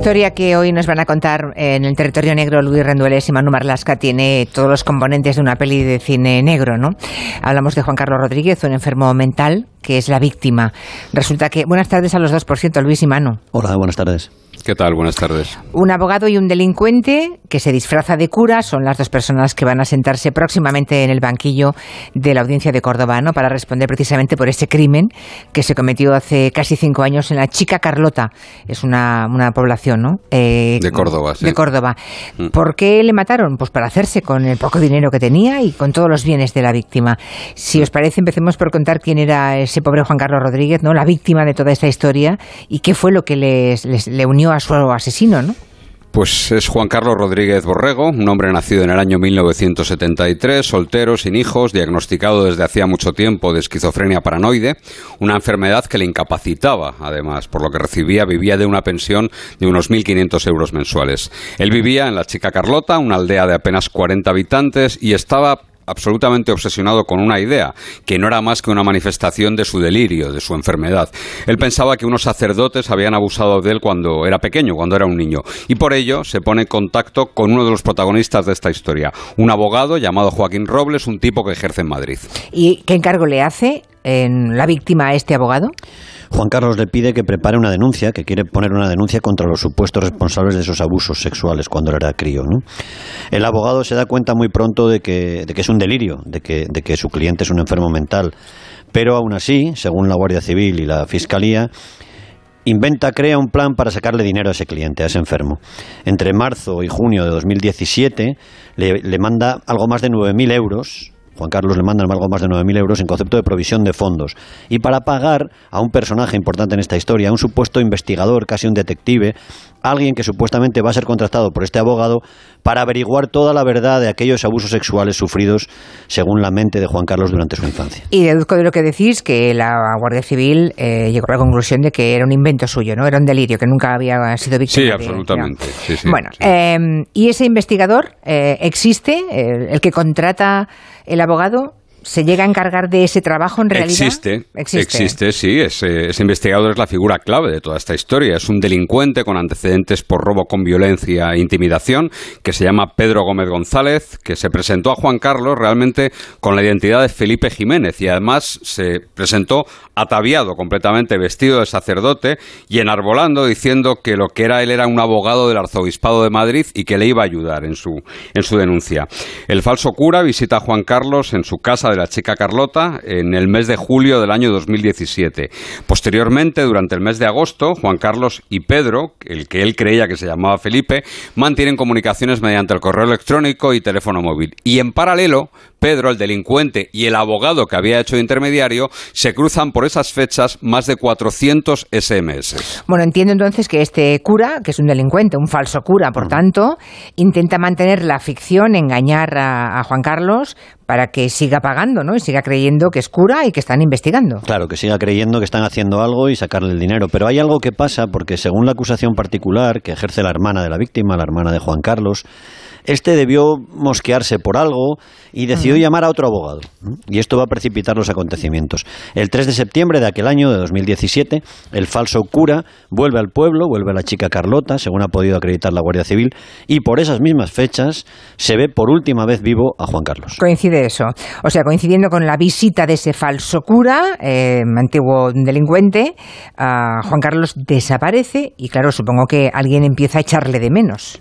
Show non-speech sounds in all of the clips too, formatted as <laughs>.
historia que hoy nos van a contar en el territorio negro Luis Rendueles y Manu Marlasca tiene todos los componentes de una peli de cine negro, ¿no? Hablamos de Juan Carlos Rodríguez, un enfermo mental que es la víctima. Resulta que... Buenas tardes a los dos, por cierto, Luis y Manu. Hola, buenas tardes. ¿Qué tal? Buenas tardes. Un abogado y un delincuente que se disfraza de cura son las dos personas que van a sentarse próximamente en el banquillo de la audiencia de Córdoba, ¿no? Para responder precisamente por ese crimen que se cometió hace casi cinco años en la Chica Carlota. Es una, una población, ¿no? Eh, de Córdoba, sí. De Córdoba. Mm. ¿Por qué le mataron? Pues para hacerse con el poco dinero que tenía y con todos los bienes de la víctima. Si os parece, empecemos por contar quién era ese pobre Juan Carlos Rodríguez, ¿no? La víctima de toda esta historia y qué fue lo que les, les le unió a asesino, ¿no? Pues es Juan Carlos Rodríguez Borrego, un hombre nacido en el año 1973, soltero, sin hijos, diagnosticado desde hacía mucho tiempo de esquizofrenia paranoide, una enfermedad que le incapacitaba, además, por lo que recibía, vivía de una pensión de unos 1.500 euros mensuales. Él vivía en la Chica Carlota, una aldea de apenas 40 habitantes, y estaba absolutamente obsesionado con una idea, que no era más que una manifestación de su delirio, de su enfermedad. Él pensaba que unos sacerdotes habían abusado de él cuando era pequeño, cuando era un niño, y por ello se pone en contacto con uno de los protagonistas de esta historia, un abogado llamado Joaquín Robles, un tipo que ejerce en Madrid. ¿Y qué encargo le hace en la víctima a este abogado? Juan Carlos le pide que prepare una denuncia, que quiere poner una denuncia contra los supuestos responsables de esos abusos sexuales cuando era crío. El abogado se da cuenta muy pronto de que, de que es un delirio, de que, de que su cliente es un enfermo mental. Pero aún así, según la Guardia Civil y la Fiscalía, inventa, crea un plan para sacarle dinero a ese cliente, a ese enfermo. Entre marzo y junio de 2017 le, le manda algo más de 9.000 euros Juan Carlos le manda algo más de 9.000 euros en concepto de provisión de fondos. Y para pagar a un personaje importante en esta historia, a un supuesto investigador, casi un detective, alguien que supuestamente va a ser contratado por este abogado para averiguar toda la verdad de aquellos abusos sexuales sufridos según la mente de Juan Carlos durante su infancia. Y deduzco de lo que decís que la Guardia Civil eh, llegó a la conclusión de que era un invento suyo, ¿no? Era un delirio, que nunca había sido víctima. Sí, absolutamente. bueno, em, ¿y ese investigador eh, existe? el que contrata el abogado ¿Se llega a encargar de ese trabajo en realidad? Existe, existe, sí. Ese, ese, investigador es la figura clave de toda esta historia. Es un delincuente con antecedentes por robo con violencia e intimidación que se llama Pedro Gómez González, que se presentó a Juan Carlos realmente con la identidad de Felipe Jiménez y además se presentó ataviado completamente vestido de sacerdote y enarbolando diciendo que lo que era él era un abogado del arzobispado de Madrid y que le iba a ayudar en su, en su denuncia. El falso cura visita a Juan Carlos en su casa de la chica Carlota en el mes de julio del año 2017. Posteriormente, durante el mes de agosto, Juan Carlos y Pedro, el que él creía que se llamaba Felipe, mantienen comunicaciones mediante el correo electrónico y teléfono móvil. Y en paralelo, Pedro, el delincuente, y el abogado que había hecho de intermediario se cruzan por esas fechas más de 400 SMS. Bueno, entiendo entonces que este cura, que es un delincuente, un falso cura, por tanto, intenta mantener la ficción, engañar a, a Juan Carlos para que siga pagando, ¿no? Y siga creyendo que es cura y que están investigando. Claro, que siga creyendo que están haciendo algo y sacarle el dinero. Pero hay algo que pasa porque según la acusación particular que ejerce la hermana de la víctima, la hermana de Juan Carlos, este debió mosquearse por algo y decidió llamar a otro abogado. Y esto va a precipitar los acontecimientos. El 3 de septiembre de aquel año, de 2017, el falso cura vuelve al pueblo, vuelve a la chica Carlota, según ha podido acreditar la Guardia Civil, y por esas mismas fechas se ve por última vez vivo a Juan Carlos. Coincide eso. O sea, coincidiendo con la visita de ese falso cura, eh, antiguo delincuente, Juan Carlos desaparece y claro, supongo que alguien empieza a echarle de menos.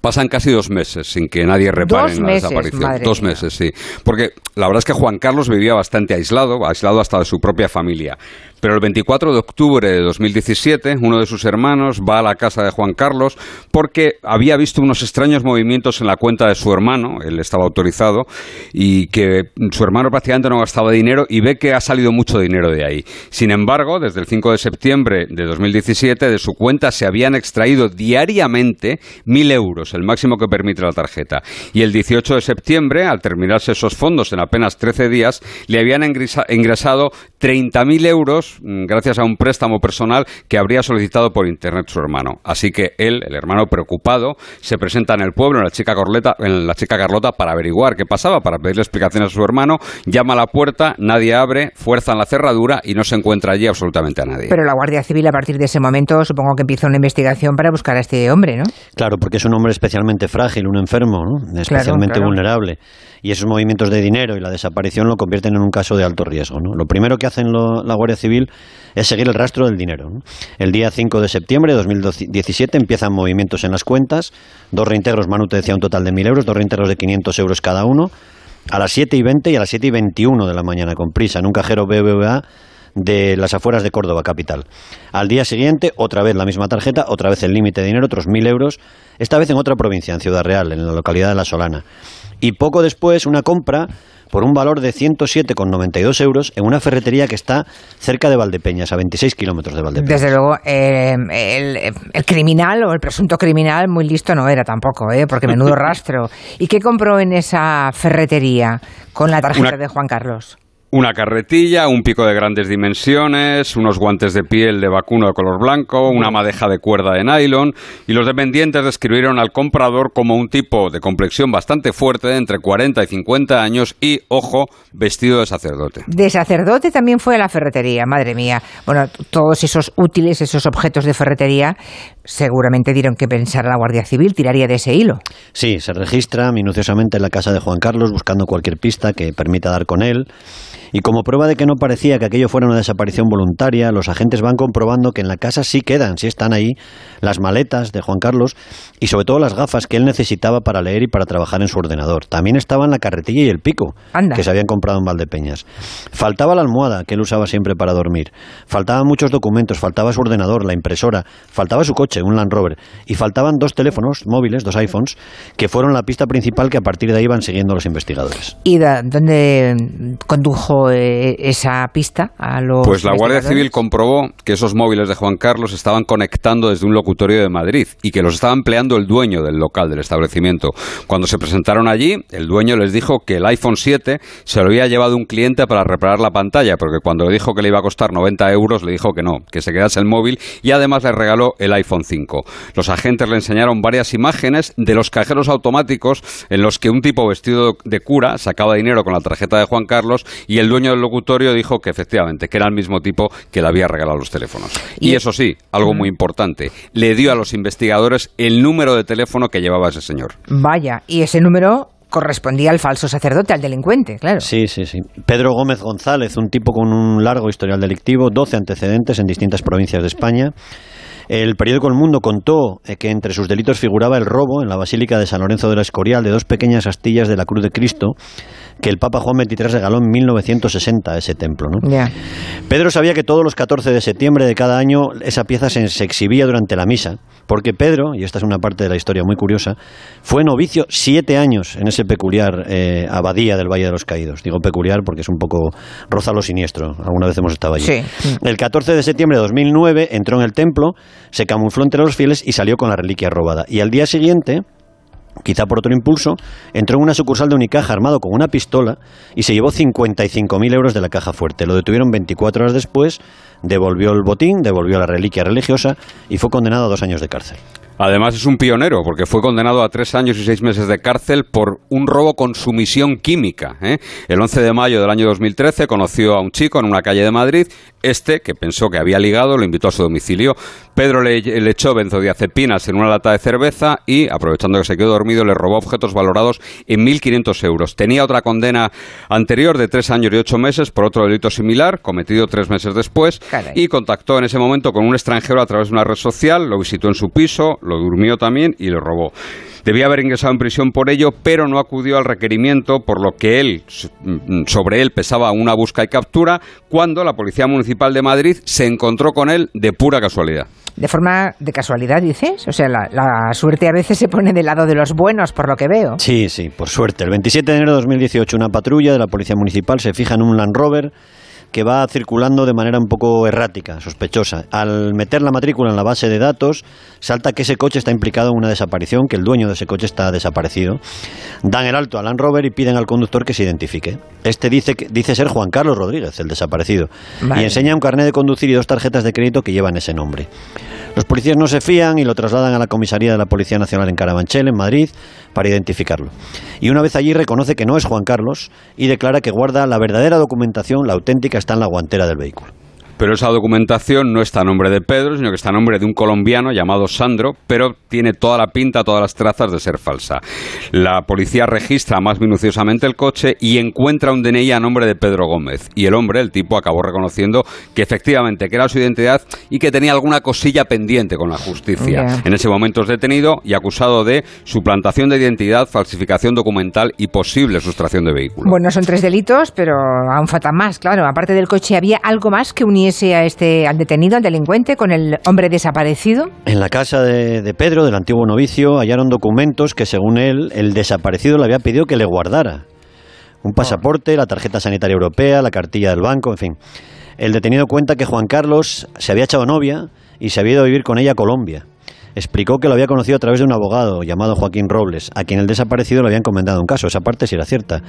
Pasan casi dos meses sin que nadie repare en la desaparición. Dos meses, sí. Porque la verdad es que Juan Carlos vivía bastante aislado, aislado hasta de su propia familia. Pero el 24 de octubre de 2017, uno de sus hermanos va a la casa de Juan Carlos porque había visto unos extraños movimientos en la cuenta de su hermano, él estaba autorizado, y que su hermano prácticamente no gastaba dinero y ve que ha salido mucho dinero de ahí. Sin embargo, desde el 5 de septiembre de 2017, de su cuenta se habían extraído diariamente mil euros euros, el máximo que permite la tarjeta. Y el 18 de septiembre, al terminarse esos fondos en apenas 13 días, le habían ingresado 30.000 euros mm, gracias a un préstamo personal que habría solicitado por internet su hermano. Así que él, el hermano preocupado, se presenta en el pueblo, en la chica, en la chica Carlota, para averiguar qué pasaba, para pedirle explicaciones a su hermano, llama a la puerta, nadie abre, fuerzan la cerradura y no se encuentra allí absolutamente a nadie. Pero la Guardia Civil a partir de ese momento supongo que empieza una investigación para buscar a este hombre, ¿no? Claro, porque es un hombre especialmente frágil, un enfermo, ¿no? especialmente vulnerable. Y esos movimientos de dinero y la desaparición lo convierten en un caso de alto riesgo. ¿no? Lo primero que hacen la Guardia Civil es seguir el rastro del dinero. El día 5 de septiembre de 2017 empiezan movimientos en las cuentas. Dos reintegros, Manu te decía un total de 1.000 euros, dos reintegros de 500 euros cada uno. A las 7 y 20 y a las 7 y 21 de la mañana, con prisa, en un cajero BBVA de las afueras de Córdoba capital. Al día siguiente, otra vez la misma tarjeta, otra vez el límite de dinero, otros mil euros, esta vez en otra provincia, en Ciudad Real, en la localidad de La Solana. Y poco después, una compra por un valor de 107,92 euros en una ferretería que está cerca de Valdepeñas, a 26 kilómetros de Valdepeñas. Desde luego, eh, el, criminal o el presunto criminal muy listo no era tampoco, ¿eh? porque menudo <laughs> rastro. ¿Y qué compró en esa ferretería con la tarjeta de Juan Carlos? Una carretilla, un pico de grandes dimensiones, unos guantes de piel de vacuno de color blanco, una madeja de cuerda de nylon y los dependientes describieron al comprador como un tipo de complexión bastante fuerte de entre 40 y 50 años y, ojo, vestido de sacerdote. De sacerdote también fue a la ferretería, madre mía. Bueno, todos esos útiles, esos objetos de ferretería, seguramente dieron que pensar a la Guardia Civil, tiraría de ese hilo. Sí, se registra minuciosamente en la casa de Juan Carlos buscando cualquier pista que permita dar con él. Y como prueba de que no parecía que aquello fuera una desaparición voluntaria, los agentes van comprobando que en la casa sí quedan, sí están ahí, las maletas de Juan Carlos y sobre todo las gafas que él necesitaba para leer y para trabajar en su ordenador. También estaban la carretilla y el pico que se habían comprado en Valdepeñas. Faltaba la almohada que él usaba siempre para dormir. Faltaban muchos documentos, faltaba su ordenador, la impresora, faltaba su coche, un Land Rover, y faltaban dos teléfonos móviles, dos iPhones, que fueron la pista principal que a partir de ahí iban siguiendo los investigadores. ¿Y dónde condujo eh, esa pista a los Pues la Guardia Civil comprobó que esos móviles de Juan Carlos estaban conectando desde un locutorio de Madrid y que los estaba empleando el dueño del local, del establecimiento. Cuando se presentaron allí, el dueño les dijo que el iPhone 7 se lo había llevado un cliente para reparar la pantalla, porque cuando le dijo que le iba a costar 90 euros, le dijo que no, que se quedase el móvil y además le regaló el iPhone 5. Los agentes le enseñaron varias imágenes de los cajeros automáticos en los que un tipo vestido de cura sacaba dinero con la tarjeta de Juan Carlos y el dueño del locutorio dijo que efectivamente, que era el mismo tipo que le había regalado los teléfonos. Y, eso sí, algo muy importante, le dio a los investigadores el número de teléfono que llevaba ese señor. Vaya, y ese número correspondía al falso sacerdote, al delincuente, claro. Sí, sí, sí. Pedro Gómez González, un tipo con un largo historial delictivo, 12 antecedentes en distintas provincias de España. El periódico El Mundo contó eh, que entre sus delitos figuraba el robo en la Basílica de San Lorenzo de la Escorial de dos pequeñas astillas de la Cruz de Cristo que el Papa Juan XXIII regaló en 1960 a ese templo. ¿no? Pedro sabía que todos los 14 de septiembre de cada año esa pieza se, exhibía durante la misa, porque Pedro, y esta es una parte de la historia muy curiosa, fue novicio siete años en ese peculiar eh, abadía del Valle de los Caídos. Digo peculiar porque es un poco roza lo siniestro. Alguna vez hemos estado allí. El 14 de septiembre de 2009 entró en el templo, se camufló entre los fieles y salió con la reliquia robada. Y al día siguiente quizá por otro impulso, entró en una sucursal de Unicaja armado con una pistola y se llevó 55.000 euros de la caja fuerte. Lo detuvieron 24 horas después, devolvió el botín, devolvió la reliquia religiosa y fue condenado a dos años de cárcel. Además es un pionero porque fue condenado a tres años y seis meses de cárcel por un robo con sumisión química. ¿eh? El 11 de mayo del año 2013 conoció a un chico en una calle de Madrid. Este, que pensó que había ligado, lo invitó a su domicilio. Pedro le, le echó benzodiazepinas en una lata de cerveza y, aprovechando que se quedó dormido, le robó objetos valorados en 1.500 euros. Tenía otra condena anterior de tres años y ocho meses por otro delito similar, cometido tres meses después, y contactó en ese momento con un extranjero a través de una red social, lo visitó en su piso, lo durmió también y lo robó. Debía haber ingresado en prisión por ello, pero no acudió al requerimiento, por lo que él, mm, sobre él pesaba una busca y captura, cuando la Policía Municipal de Madrid se encontró con él de pura casualidad. De forma de casualidad, dices? O sea, la, la, suerte a veces se pone del lado de los buenos, por lo que veo. Sí, sí, por suerte. El 27 de enero de 2018, una patrulla de la Policía Municipal se fija en un Land Rover que va circulando de manera un poco errática, sospechosa. Al meter la matrícula en la base de datos, salta que ese coche está implicado en una desaparición, que el dueño de ese coche está desaparecido. Dan el alto a Land Rover y piden al conductor que se identifique. Este dice, que, dice ser Juan Carlos Rodríguez, el desaparecido, y enseña un carnet de conducir y dos tarjetas de crédito que llevan ese nombre. Los policías no se fían y lo trasladan a la comisaría de la Policía Nacional en Carabanchel, en Madrid, para identificarlo. Y una vez allí reconoce que no es Juan Carlos y declara que guarda la verdadera documentación, la auténtica, está en la guantera del vehículo pero esa documentación no está a nombre de Pedro, sino que está a nombre de un colombiano llamado Sandro, pero tiene toda la pinta, todas las trazas de ser falsa. La policía registra más minuciosamente el coche y encuentra un DNI a nombre de Pedro Gómez. Y el hombre, el tipo, acabó reconociendo que efectivamente que era su identidad y que tenía alguna cosilla pendiente con la justicia. En ese momento es detenido y acusado de suplantación de identidad, falsificación documental y posible sustracción de vehículo. Bueno, son tres delitos, pero aún faltan más, claro. Aparte del coche, ¿había algo más que unir este, al detenido, al delincuente, con el hombre desaparecido? En la casa de, Pedro, del antiguo novicio, hallaron documentos que, según él, el desaparecido le había pedido que le guardara. Un pasaporte, la tarjeta sanitaria europea, la cartilla del banco, en fin. El detenido cuenta que Juan Carlos se había echado novia y se había ido a vivir con ella a Colombia explicó que lo había conocido a través de un abogado llamado Joaquín Robles, a quien el desaparecido le había encomendado un caso. Esa parte sí era cierta.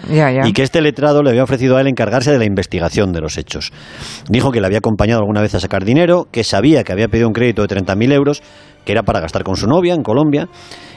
Y que este letrado le había ofrecido a él encargarse de la investigación de los hechos. Dijo que le había acompañado alguna vez a sacar dinero, que sabía que había pedido un crédito de 30.000 euros, que era para gastar con su novia en Colombia,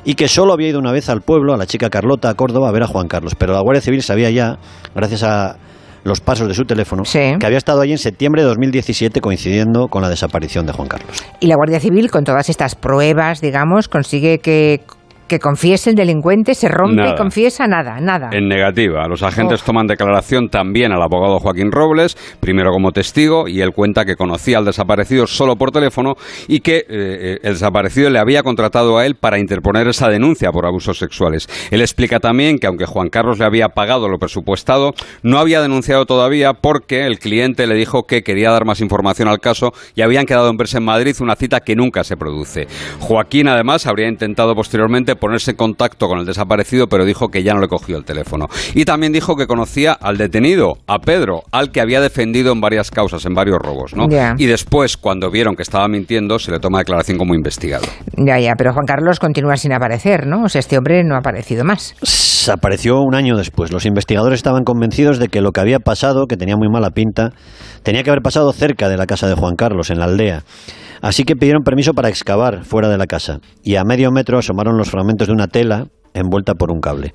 y que solo había ido una vez al pueblo, a la chica Carlota, a Córdoba, a ver a Juan Carlos. Pero la Guardia Civil sabía ya, gracias a los pasos de su teléfono, que había estado allí en septiembre de 2017 coincidiendo con la desaparición de Juan Carlos. Y la Guardia Civil, con todas estas pruebas, digamos, consigue que que confiese el delincuente, se rompe y confiesa nada, nada. En negativa. Los agentes toman declaración también al abogado Joaquín Robles, primero como testigo, y él cuenta que conocía al desaparecido solo por teléfono y que eh, eh, el desaparecido le había contratado a él para interponer esa denuncia por abusos sexuales. Él explica también que aunque Juan Carlos le había pagado lo presupuestado, no había denunciado todavía porque el cliente le dijo que quería dar más información al caso y habían quedado en verse en Madrid una cita que nunca se produce. Joaquín además habría intentado posteriormente ponerse en contacto con el desaparecido, pero dijo que ya no le cogió el teléfono. Y también dijo que conocía al detenido, a Pedro, al que había defendido en varias causas, en varios robos, ¿no? Y después, cuando vieron que estaba mintiendo, se le toma declaración como investigado. Ya, ya, pero Juan Carlos continúa sin aparecer, ¿no? O sea, este hombre no ha aparecido más. Apareció un año después. Los investigadores estaban convencidos de que lo que había pasado, que tenía muy mala pinta, tenía que haber pasado cerca de la casa de Juan Carlos, en la aldea. Así que pidieron permiso para excavar fuera de la casa. Y a medio metro asomaron los fragmentos de una tela envuelta por un cable.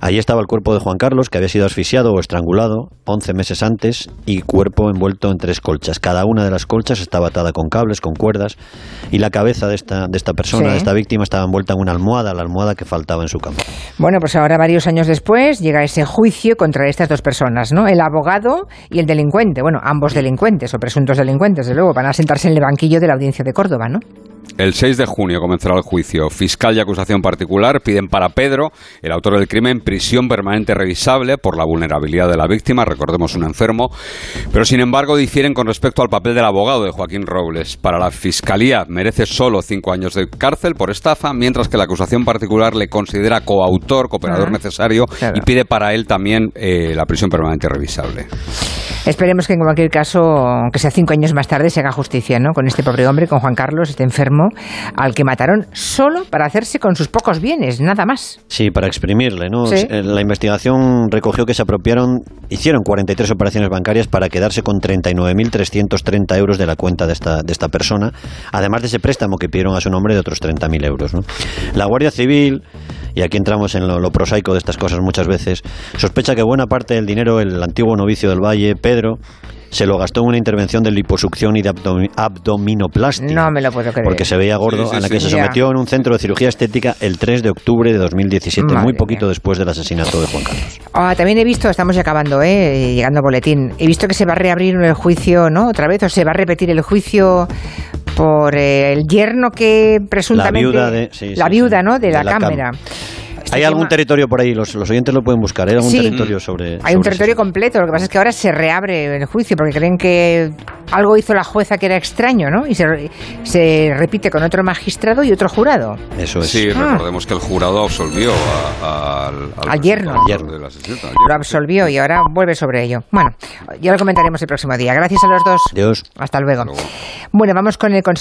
Allí estaba el cuerpo de Juan Carlos, que había sido asfixiado o estrangulado 11 meses antes, y cuerpo envuelto en tres colchas. Cada una de las colchas estaba atada con cables, con cuerdas, y la cabeza de esta, de esta persona, de esta víctima, estaba envuelta en una almohada, la almohada que faltaba en su cama. Bueno, pues ahora, varios años después, llega ese juicio contra estas dos personas, ¿no? El abogado y el delincuente. Bueno, ambos delincuentes o presuntos delincuentes, de luego, van a sentarse en el banquillo de la audiencia de Córdoba, ¿no? El 6 de junio comenzará el juicio. Fiscal y acusación particular piden para Pedro, el autor del crimen, prisión permanente revisable por la vulnerabilidad de la víctima, recordemos un enfermo, pero sin embargo difieren con respecto al papel del abogado de Joaquín Robles. Para la Fiscalía merece solo cinco años de cárcel por estafa, mientras que la acusación particular le considera coautor, cooperador necesario y pide para él también eh, la prisión permanente revisable. Esperemos que en cualquier caso, que sea cinco años más tarde, se haga justicia ¿no? con este pobre hombre, con Juan Carlos, este enfermo al que mataron solo para hacerse con sus pocos bienes, nada más. Sí, para exprimirle, ¿no? Eh, la investigación recogió que se apropiaron, hicieron 43 operaciones bancarias para quedarse con 39.330 euros de la cuenta de esta, de esta persona, además de ese préstamo que pidieron a su nombre de otros 30.000 euros. La Guardia Civil y aquí entramos en lo, prosaico de estas cosas muchas veces, sospecha que buena parte del dinero el antiguo novicio del Valle, Pedro, se lo gastó en una intervención de liposucción y de abdominoplastia. No me lo puedo creer. Porque se veía gordo, a la que se sometió en un centro de cirugía estética el 3 de octubre de 2017, muy poquito después del asesinato de Juan Carlos. Ah, también he visto, estamos ya acabando, ¿eh? llegando boletín, he visto que se va a reabrir el juicio, ¿no? Otra vez, o se va a repetir el juicio por eh, el yerno que presuntamente... La viuda, de, la viuda ¿no? de, la, cámara. Este ¿Hay algún territorio por ahí? Los, oyentes lo pueden buscar. ¿Hay algún territorio sobre.? Hay un territorio completo. Lo que pasa es que ahora se reabre el juicio porque creen que algo hizo la jueza que era extraño, ¿no? Y se, se repite con otro magistrado y otro jurado. Eso es. Sí, ah. recordemos que el jurado absolvió al, al, yerno. Lo absolvió y ahora vuelve sobre ello. Bueno, ya lo comentaremos el próximo día. Gracias a los dos. Dios. Hasta luego. Bueno, vamos con el consejo.